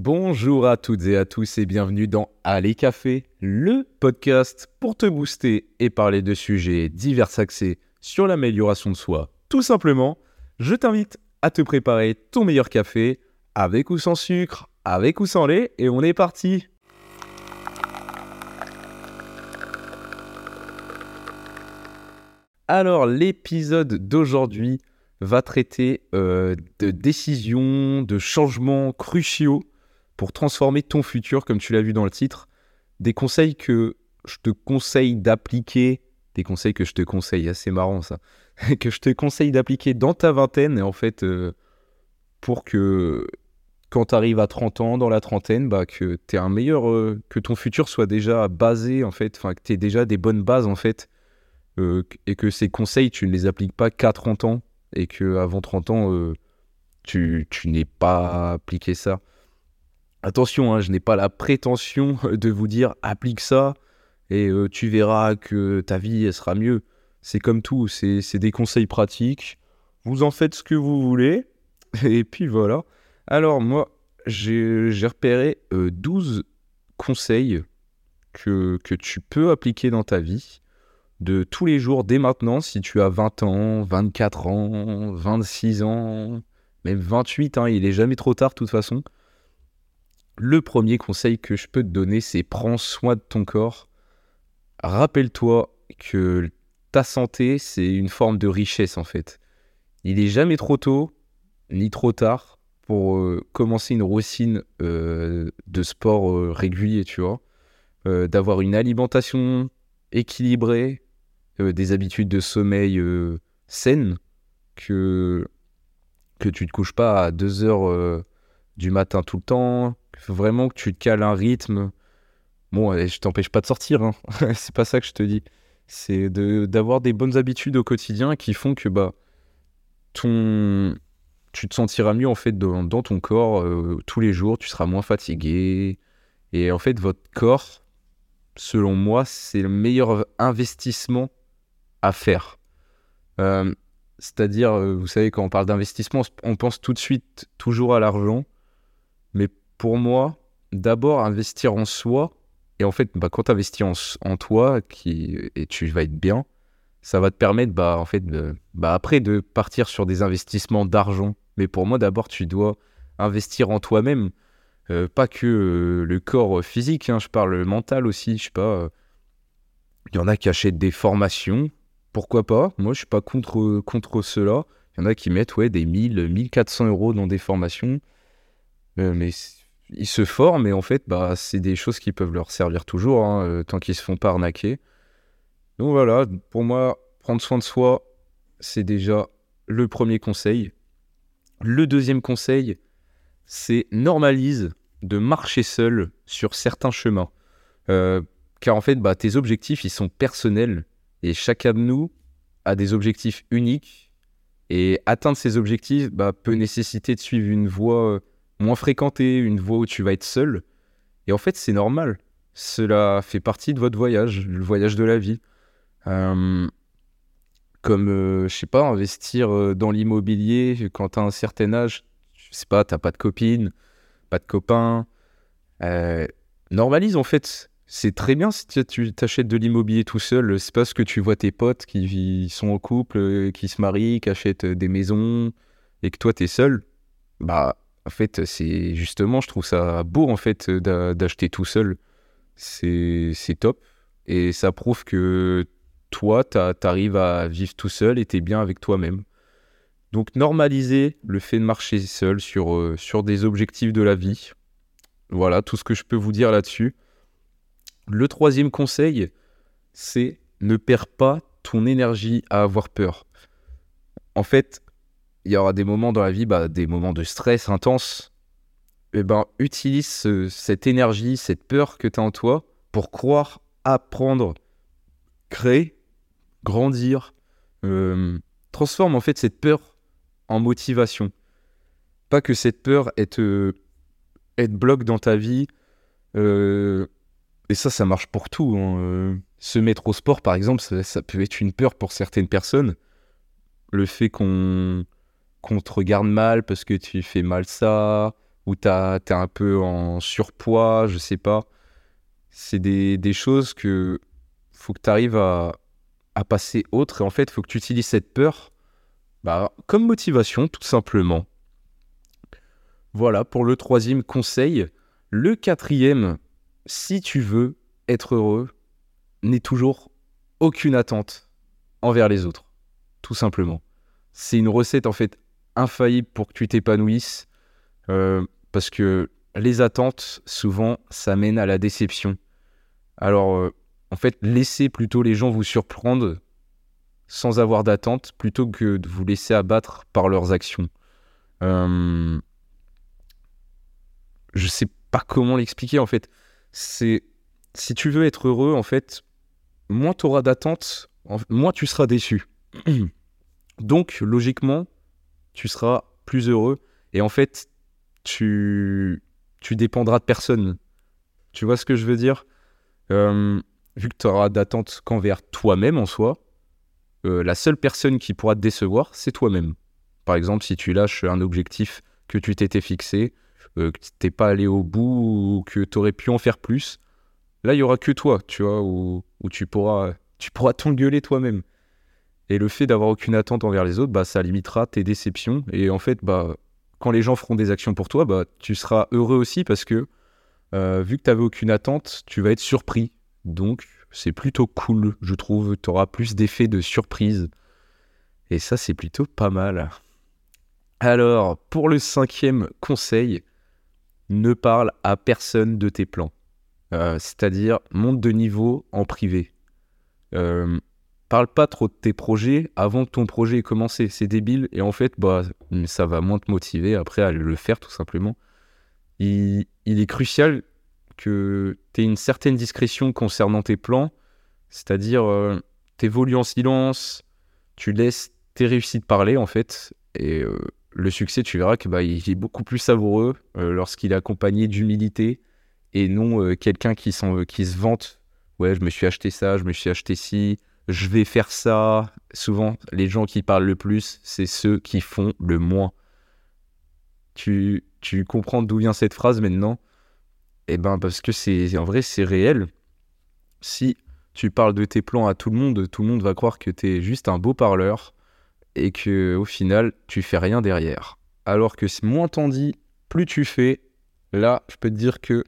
Bonjour à toutes et à tous et bienvenue dans Allez Café, le podcast pour te booster et parler de sujets divers axés sur l'amélioration de soi. Tout simplement, je t'invite à te préparer ton meilleur café avec ou sans sucre, avec ou sans lait et on est parti. Alors l'épisode d'aujourd'hui va traiter euh, de décisions, de changements cruciaux pour transformer ton futur, comme tu l'as vu dans le titre. Des conseils que je te conseille d'appliquer, des conseils que je te conseille, assez marrant ça, que je te conseille d'appliquer dans ta vingtaine, et en fait, euh, pour que quand tu arrives à 30 ans, dans la trentaine, bah, que tu un meilleur, euh, que ton futur soit déjà basé, en fait, enfin, que tu déjà des bonnes bases, en fait, et que ces conseils, tu ne les appliques pas qu'à 30 ans, et que avant 30 ans, euh, tu, tu n'es pas appliqué ça. Attention, hein, je n'ai pas la prétention de vous dire applique ça et euh, tu verras que ta vie sera mieux. C'est comme tout, c'est des conseils pratiques. Vous en faites ce que vous voulez. Et puis voilà. Alors moi, j'ai repéré 12 euh, conseils que, que tu peux appliquer dans ta vie de tous les jours dès maintenant, si tu as 20 ans, 24 ans, 26 ans, même 28, hein, il est jamais trop tard de toute façon. Le premier conseil que je peux te donner, c'est prends soin de ton corps. Rappelle-toi que ta santé, c'est une forme de richesse en fait. Il est jamais trop tôt, ni trop tard pour euh, commencer une routine euh, de sport euh, régulier, tu vois. D'avoir une alimentation équilibrée, des habitudes de sommeil saines, que, que tu te couches pas à 2 heures du matin tout le temps, vraiment que tu te cales un rythme. Bon, je t'empêche pas de sortir, hein. c'est pas ça que je te dis. C'est d'avoir des bonnes habitudes au quotidien qui font que bah, ton, tu te sentiras mieux en fait dans, ton corps tous les jours, tu seras moins fatigué. Et en fait, votre corps, selon moi, c'est le meilleur investissement à faire. Euh, c'est-à-dire, euh, vous savez, quand on parle d'investissement, on pense tout de suite toujours à l'argent. Pour moi, d'abord, investir en soi. Et en fait, bah, quand tu investis en, toi qui, et tu vas être bien, ça va te permettre, bah, en fait, bah, après, de partir sur des investissements d'argent. Mais pour moi, d'abord, tu dois investir en toi-même. Euh, pas que le corps physique, hein, je parle mental aussi. Je sais pas. Il y en a qui achètent des formations pourquoi pas? Moi, je suis pas contre, contre cela. Il y en a qui mettent ouais, des 1000, 1400 euros dans des formations. Euh, mais ils se forment et en fait, bah, c'est des choses qui peuvent leur servir toujours, hein, euh, tant qu'ils se font pas arnaquer. Donc voilà, pour moi, prendre soin de soi, c'est déjà le premier conseil. Le deuxième conseil, c'est normalise de marcher seul sur certains chemins. Euh, car en fait, bah, tes objectifs, ils sont personnels et chacun de nous a des objectifs uniques. Et atteindre ces objectifs bah, peut nécessiter de suivre une voie euh, moins fréquentée, une voie où tu vas être seul. Et en fait, c'est normal. Cela fait partie de votre voyage, le voyage de la vie. Euh, comme, euh, je sais pas, investir dans l'immobilier quand tu as un certain âge, je sais pas, t'as pas de copine, pas de copain. normalise en fait c'est très bien si tu t'achètes de l'immobilier tout seul. C'est parce que tu vois tes potes qui sont en couple, euh, qui se marient, qui achètent euh, des maisons et que toi tu es seul. Bah, en fait, c'est justement, je trouve ça beau en fait d'acheter tout seul. C'est top et ça prouve que toi, tu arrives à vivre tout seul et tu es bien avec toi-même. Donc, normaliser le fait de marcher seul sur, euh, sur des objectifs de la vie. Voilà tout ce que je peux vous dire là-dessus. Le troisième conseil, c'est ne perds pas ton énergie à avoir peur. En fait, il y aura des moments dans la vie, bah, des moments de stress intense. Eh ben, utilise cette énergie, cette peur que tu as en toi pour croire, apprendre, créer, grandir. Euh, transforme en fait cette peur en motivation. Pas que cette peur elle te, bloque dans ta vie, euh, et ça, ça marche pour tout. Hein, euh. se mettre au sport, par exemple, ça, peut être une peur pour certaines personnes. Le fait qu'on te regarde mal parce que tu fais mal ça, ou tu es un peu en surpoids, je sais pas. C'est des, des, choses que faut que tu arrives à, à, passer autre. Et en fait, faut que tu utilises cette peur bah, comme motivation, tout simplement. Voilà pour le troisième conseil. Le quatrième, si tu veux être heureux, n'aie toujours aucune attente envers les autres, tout simplement. C'est une recette en fait infaillible pour que tu t'épanouisses, euh, parce que les attentes, souvent, ça mène à la déception. Alors, euh, en fait, laissez plutôt les gens vous surprendre sans avoir d'attente, plutôt que de vous laisser abattre par leurs actions. Euh, je sais pas comment l'expliquer en fait. C'est si tu veux être heureux, en fait, moins tu auras d'attentes, moins tu seras déçu. Donc, logiquement, tu seras plus heureux. Et en fait, tu, tu dépendras de personne. Tu vois ce que je veux dire? Euh, Vu que tu auras d'attentes qu'envers toi-même en soi, euh, la seule personne qui pourra te décevoir, c'est toi-même. Par exemple, si tu lâches un objectif que tu t'étais fixé, euh, que tu n'es pas allé au bout ou que tu aurais pu en faire plus, là, il y aura que toi, tu vois, où, tu pourras tu pourras t'engueuler toi-même. Et le fait d'avoir aucune attente envers les autres, bah, ça limitera tes déceptions. Et en fait, bah, quand les gens feront des actions pour toi, bah, tu seras heureux aussi parce que euh, vu que tu n'avais aucune attente, tu vas être surpris. Donc, c'est plutôt cool, je trouve. Tu auras plus d'effet de surprise. Et ça, c'est plutôt pas mal. Alors, pour le cinquième conseil, ne parle à personne de tes plans. Euh, c'est-à-dire, monte de niveau en privé. Euh, parle pas trop de tes projets avant que ton projet ait commencé. C'est débile et en fait, bah, ça va moins te motiver après à le faire tout simplement. Il, est crucial que tu aies une certaine discrétion concernant tes plans, c'est-à-dire euh, t'évolues en silence, tu laisses tes réussites parler en fait, et euh, le succès, tu verras que bah, il est beaucoup plus savoureux euh, lorsqu'il est accompagné d'humilité et non quelqu'un qui, qui se vante. Ouais, je me suis acheté ça, je me suis acheté ci, je vais faire ça. Souvent, les gens qui parlent le plus, c'est ceux qui font le moins. Tu, tu comprends d'où vient cette phrase maintenant? Eh ben, parce que c'est en vrai, c'est réel. Si tu parles de tes plans à tout le monde, tout le monde va croire que tu es juste un beau parleur et que au final, tu fais rien derrière. Alors que moins t'en dis, plus tu fais. Là, je peux te dire que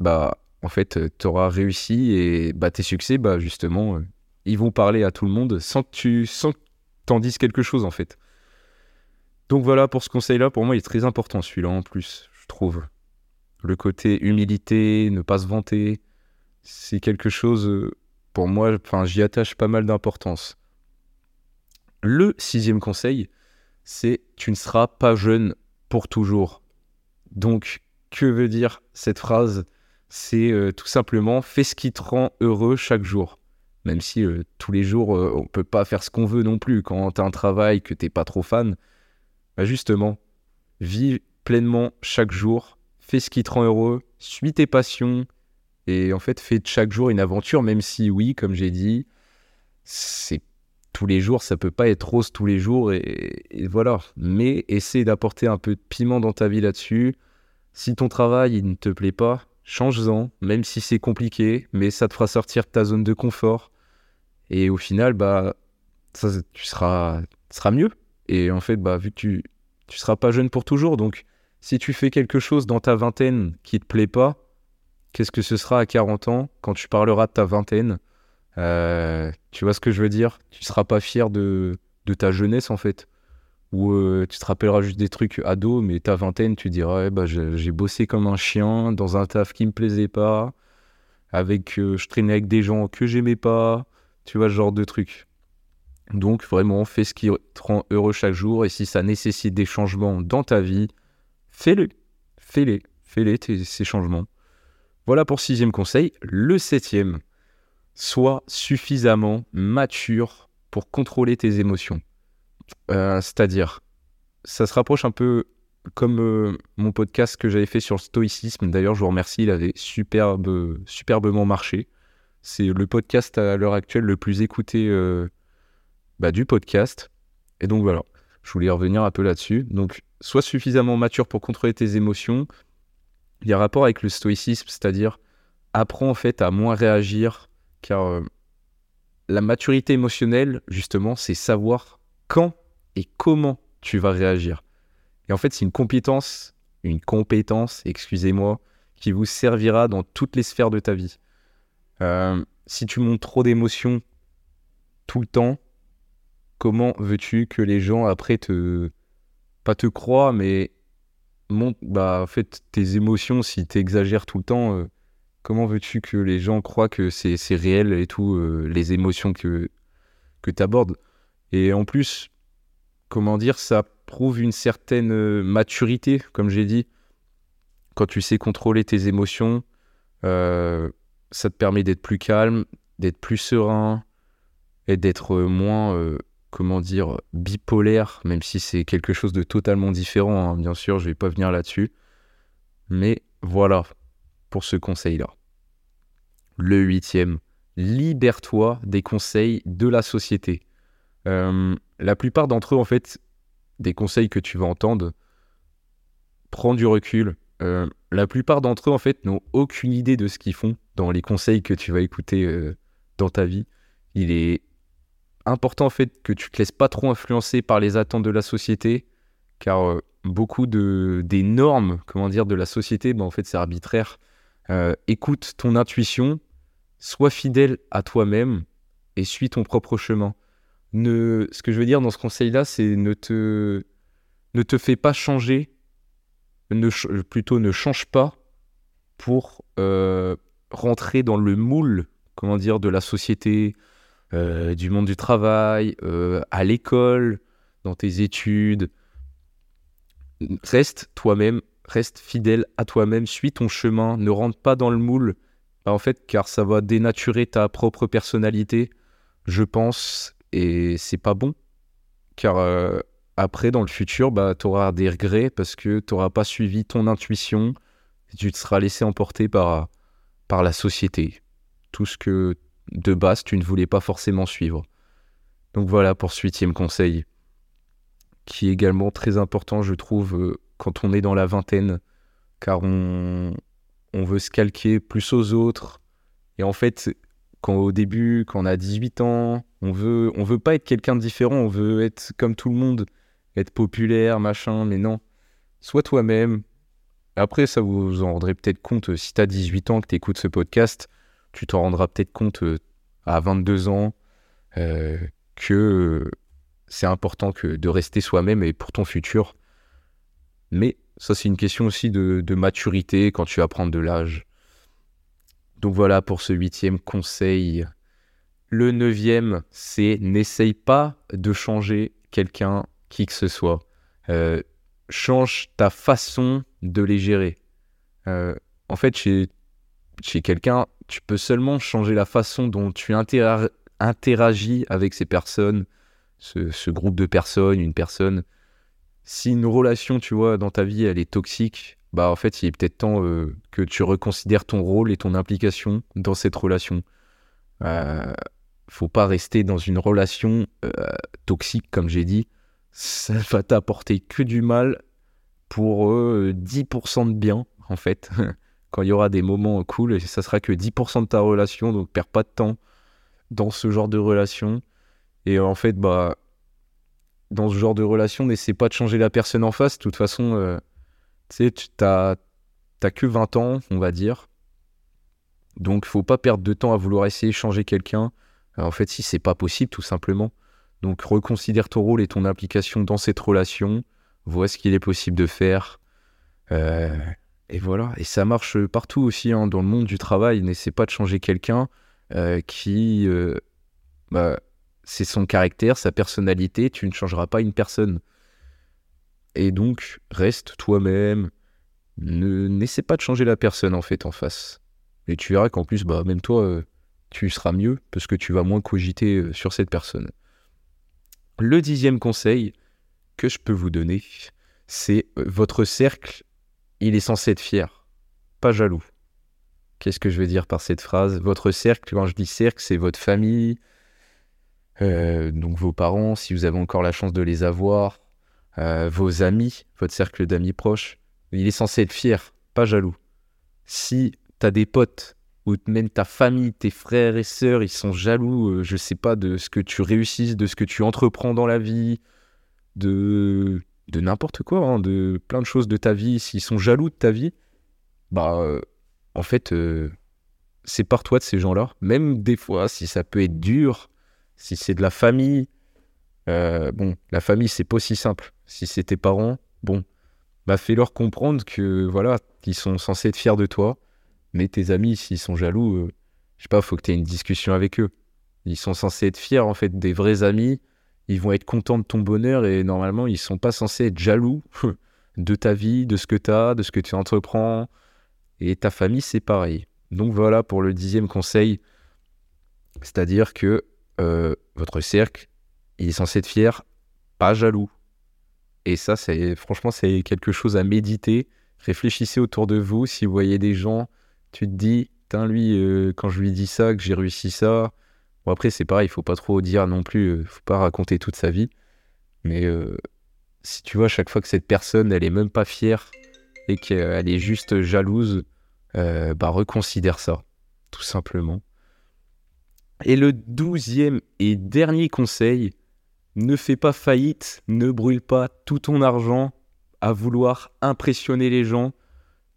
bah en fait, euh, tu auras réussi et bah, tes succès, bah, justement, euh, ils vont parler à tout le monde sans que tu sans t'en dises quelque chose, en fait. Donc voilà, pour ce conseil-là, pour moi, il est très important, celui-là, en plus, je trouve. Le côté humilité, ne pas se vanter, c'est quelque chose, euh, pour moi, j'y attache pas mal d'importance. Le sixième conseil, c'est tu ne seras pas jeune pour toujours. Donc, que veut dire cette phrase? C'est euh, tout simplement fais ce qui te rend heureux chaque jour. Même si euh, tous les jours, euh, on peut pas faire ce qu'on veut non plus. Quand tu as un travail que t'es pas trop fan, bah justement, vis pleinement chaque jour, fais ce qui te rend heureux, suis tes passions, et en fait, fais de chaque jour une aventure, même si, oui, comme j'ai dit, c'est tous les jours, ça peut pas être rose tous les jours, et, et voilà. Mais essaie d'apporter un peu de piment dans ta vie là-dessus. Si ton travail, il ne te plaît pas, change-en, même si c'est compliqué, mais ça te fera sortir de ta zone de confort. Et au final, bah, ça, tu seras, mieux. Et en fait, bah, vu que tu, tu seras pas jeune pour toujours, donc si tu fais quelque chose dans ta vingtaine qui te plaît pas, qu'est-ce que ce sera à 40 ans quand tu parleras de ta vingtaine? Euh, Tu vois ce que je veux dire? Tu seras pas fier de, de ta jeunesse en fait où euh, tu te rappelleras juste des trucs ado, mais ta vingtaine, tu diras bah, j'ai bossé comme un chien dans un taf qui me plaisait pas, avec euh, je traînais avec des gens que j'aimais pas, tu vois, ce genre de trucs. Donc vraiment, fais ce qui te rend heureux chaque jour, et si ça nécessite des changements dans ta vie, fais-le, fais-les, fais-les ces changements. Voilà pour sixième conseil. Le septième, sois suffisamment mature pour contrôler tes émotions. Euh, c'est-à-dire, ça se rapproche un peu comme euh, mon podcast que j'avais fait sur le stoïcisme. D'ailleurs, je vous remercie, il avait superbe, superbement marché. C'est le podcast à l'heure actuelle le plus écouté euh, bah, du podcast. Et donc voilà. je voulais revenir un peu là-dessus. Donc, sois suffisamment mature pour contrôler tes émotions. Il y a rapport avec le stoïcisme, c'est-à-dire apprends en fait à moins réagir, car la maturité émotionnelle, justement, c'est savoir quand et comment tu vas réagir. Et en fait, c'est une compétence, une compétence, excusez-moi, qui vous servira dans toutes les sphères de ta vie. Euh, si tu montres trop d'émotions tout le temps, comment veux-tu que les gens après te pas te croient, mais montrent bah en fait tes émotions si tu exagères tout le temps. Euh, comment veux-tu que les gens croient que c'est réel et tout euh, les émotions que que tu abordes Et en plus, comment dire, ça prouve une certaine euh, maturité, comme j'ai dit. Quand tu sais contrôler tes émotions, euh, ça te permet d'être plus calme, d'être plus serein et d'être moins, euh, comment dire, bipolaire, même si c'est quelque chose de totalement différent. Hein. Bien sûr, je vais pas venir là-dessus. Mais voilà pour ce conseil-là. Le huitième, libère-toi des conseils de la société. La plupart d'entre eux, en fait, des conseils que tu vas entendre, prends du recul. Euh, la plupart d'entre eux, en fait, n'ont aucune idée de ce qu'ils font dans les conseils que tu vas écouter euh, dans ta vie. Il est important, en fait, que tu te laisses pas trop influencer par les attentes de la société, car beaucoup de, des normes, comment dire, de la société, ben, en fait, c'est arbitraire. écoute ton intuition, sois fidèle à toi-même et suis ton propre chemin ce que je veux dire dans ce conseil-là, c'est ne te, ne te fais pas changer, plutôt ne change pas pour euh, rentrer dans le moule, comment dire, de la société, euh, du monde du travail, euh, à l'école, dans tes études. Reste toi-même, reste fidèle à toi-même, suis ton chemin, ne rentre pas dans le moule, en fait, car ça va dénaturer ta propre personnalité, je pense, et c'est pas bon. Car euh, après, dans le futur, bah, tu auras des regrets parce que tu n'auras pas suivi ton intuition tu te seras laissé emporter par, par la société. Tout ce que de base, tu ne voulais pas forcément suivre. Donc voilà pour ce huitième conseil, qui est également très important, je trouve, euh, quand on est dans la vingtaine, car on, on veut se calquer plus aux autres. Et en fait, quand au début, quand on a 18 ans, on veut, on veut pas être quelqu'un de différent, on veut être comme tout le monde, être populaire, machin, mais non. Sois toi-même. Après, ça vous en rendrez peut-être compte euh, si tu as 18 ans que tu écoutes ce podcast, tu t'en rendras peut-être compte euh, à 22 ans euh, que c'est important que de rester soi-même et pour ton futur. Mais ça, c'est une question aussi de, de maturité quand tu vas prendre de l'âge. Donc voilà pour ce huitième conseil. Le neuvième, c'est n'essaye pas de changer quelqu'un, qui que ce soit. Euh, change ta façon de les gérer. Euh, en fait, chez, quelqu'un, tu peux seulement changer la façon dont tu interagis avec ces personnes, ce, ce, groupe de personnes, une personne. Si une relation, tu vois, dans ta vie, elle est toxique, bah en fait, il est peut-être temps euh, que tu reconsidères ton rôle et ton implication dans cette relation. Euh, faut pas rester dans une relation euh, toxique, comme j'ai dit. Ça va t'apporter que du mal pour 10% de bien, en fait. Quand il y aura des moments cool, ça sera que 10% de ta relation, donc perds pas de temps dans ce genre de relation. Et en fait, bah, dans ce genre de relation, n'essaie pas de changer la personne en face. De toute façon, sais, tu n'as que 20 ans, on va dire. Donc, faut pas perdre de temps à vouloir essayer de changer quelqu'un. En fait, si c'est pas possible, tout simplement. Donc, reconsidère ton rôle et ton implication dans cette relation. Vois ce qu'il est possible de faire. Euh, et voilà. Et ça marche partout aussi, hein, dans le monde du travail. N'essaie pas de changer quelqu'un euh, qui. Euh, bah, c'est son caractère, sa personnalité. Tu ne changeras pas une personne. Et donc, reste toi-même. Ne n'essaie pas de changer la personne en fait en face. Et tu verras qu'en plus, bah, même toi, euh, tu seras mieux parce que tu vas moins cogiter euh, sur cette personne. Le dixième conseil que je peux vous donner, c'est euh, votre cercle, il est censé être fier, pas jaloux. Qu'est-ce que je veux dire par cette phrase? Votre cercle, quand je dis cercle, c'est votre famille, donc vos parents, si vous avez encore la chance de les avoir, euh, vos amis, votre cercle d'amis proches, il est censé être fier, pas jaloux. Si tu as des potes ou même ta famille, tes frères et sœurs, ils sont jaloux, euh, je sais pas, de ce que tu réussisses, de ce que tu entreprends dans la vie, de, de n'importe quoi, hein, de plein de choses de ta vie, s'ils sont jaloux de ta vie, bah, euh, en fait, euh, c'est par toi de ces gens-là. Même des fois, si ça peut être dur, si c'est de la famille, bon, la famille, c'est pas aussi simple. Si c'est tes parents, bon, bah, fais-leur comprendre que, voilà, qu'ils sont censés être fiers de toi mais tes amis, s'ils sont jaloux, euh, je sais pas, faut que tu aies une discussion avec eux. Ils sont censés être fiers, en fait, des vrais amis. Ils vont être contents de ton bonheur et normalement, ils sont pas censés être jaloux de ta vie, de ce que tu as, de ce que tu entreprends. Et ta famille, c'est pareil. Donc voilà pour le dixième conseil. C'est-à-dire que euh, votre cercle, il est censé être fier, pas jaloux. Et ça, c'est franchement, c'est quelque chose à méditer. Réfléchissez autour de vous. Si vous voyez des gens tu te dis, lui, euh, quand je lui dis ça, que j'ai réussi ça. Bon, après, c'est pareil, il faut pas trop dire non plus, euh, faut pas raconter toute sa vie. Mais euh, si tu vois, chaque fois que cette personne, elle est même pas fière et qu'elle est juste jalouse, bah reconsidère ça, tout simplement. Et le douzième et dernier conseil, ne fais pas faillite, ne brûle pas tout ton argent à vouloir impressionner les gens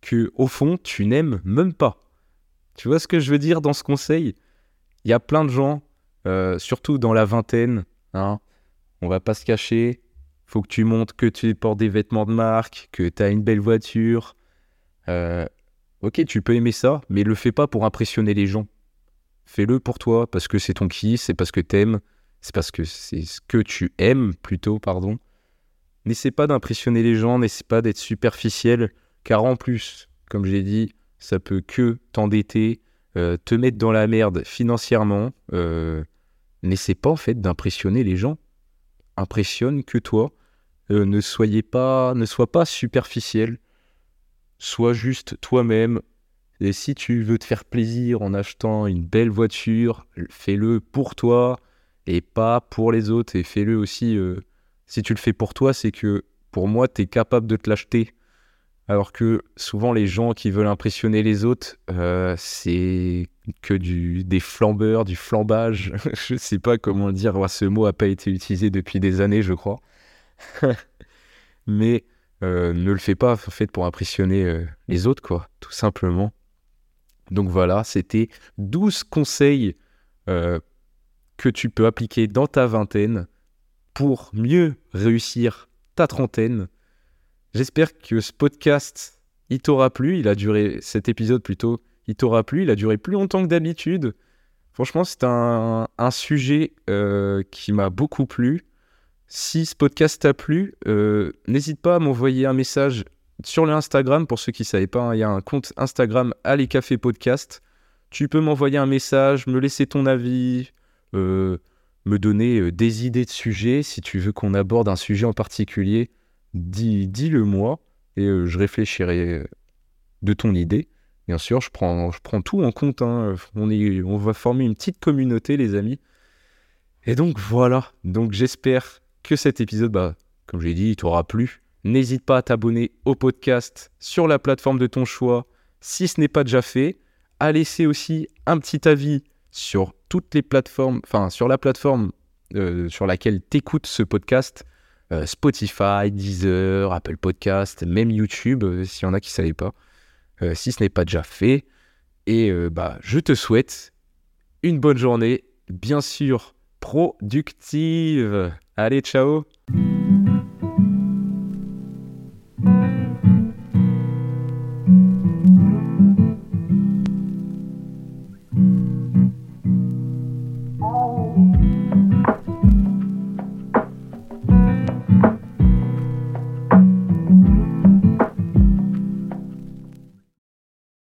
que au fond tu n'aimes même pas. Tu vois ce que je veux dire dans ce conseil? Il y a plein de gens, euh, surtout dans la vingtaine, hein, on va pas se cacher, faut que tu montres que tu portes des vêtements de marque, que tu as une belle voiture. Euh, ok, tu peux aimer ça, mais le fais pas pour impressionner les gens. Fais-le pour toi, parce que c'est ton kiff, c'est parce que t'aimes, c'est parce que c'est ce que tu aimes plutôt, pardon. N'essaie pas d'impressionner les gens, n'essaie pas d'être superficiel car en plus, comme j'ai dit, ça peut que t'endetter, euh, te mettre dans la merde financièrement. Euh, n'essaie pas en fait d'impressionner les gens. Impressionne que toi. Euh, ne soyez pas, ne sois pas superficiel. Sois juste toi-même. Et si tu veux te faire plaisir en achetant une belle voiture, fais-le pour toi et pas pour les autres. Et fais-le aussi. si tu le fais pour toi, c'est que pour moi, tu es capable de te l'acheter alors que souvent les gens qui veulent impressionner les autres, euh, c'est que du, des flambeurs, du flambage. je sais pas comment dire. Ce mot n'a pas été utilisé depuis des années, je crois. Mais euh, ne le fais pas en fait pour impressionner euh, les autres, quoi, tout simplement. Donc voilà, c'était 12 conseils que tu peux appliquer dans ta vingtaine pour mieux réussir ta trentaine J'espère que ce podcast, il t'aura plu. Il a duré, cet épisode plutôt, il t'aura plu. Il a duré plus longtemps que d'habitude. Franchement, c'est un, sujet euh, qui m'a beaucoup plu. Si ce podcast t'a plu, euh, n'hésite pas à m'envoyer un message sur l'Instagram. Pour ceux qui ne savaient pas, hein, il y a un compte Instagram Allez Café Podcast. Tu peux m'envoyer un message, me laisser ton avis, euh, me donner des idées de sujets si tu veux qu'on aborde un sujet en particulier dis-le moi et euh, je réfléchirai euh, de ton idée. Bien sûr, je prends, tout en compte. Hein. On, va former une petite communauté, les amis. Et donc voilà. Donc j'espère que cet épisode, bah, comme j'ai dit, t'aura plu. N'hésite pas à t'abonner au podcast sur la plateforme de ton choix si ce n'est pas déjà fait. À laisser aussi un petit avis sur toutes les plateformes, enfin sur la plateforme euh, sur laquelle t'écoutes ce podcast. Euh, Spotify, Deezer, Apple Podcast, même YouTube, euh, s'il y en a qui ne savaient pas, si ce n'est pas déjà fait. Et bah, je te souhaite une bonne journée, bien sûr productive. Allez, ciao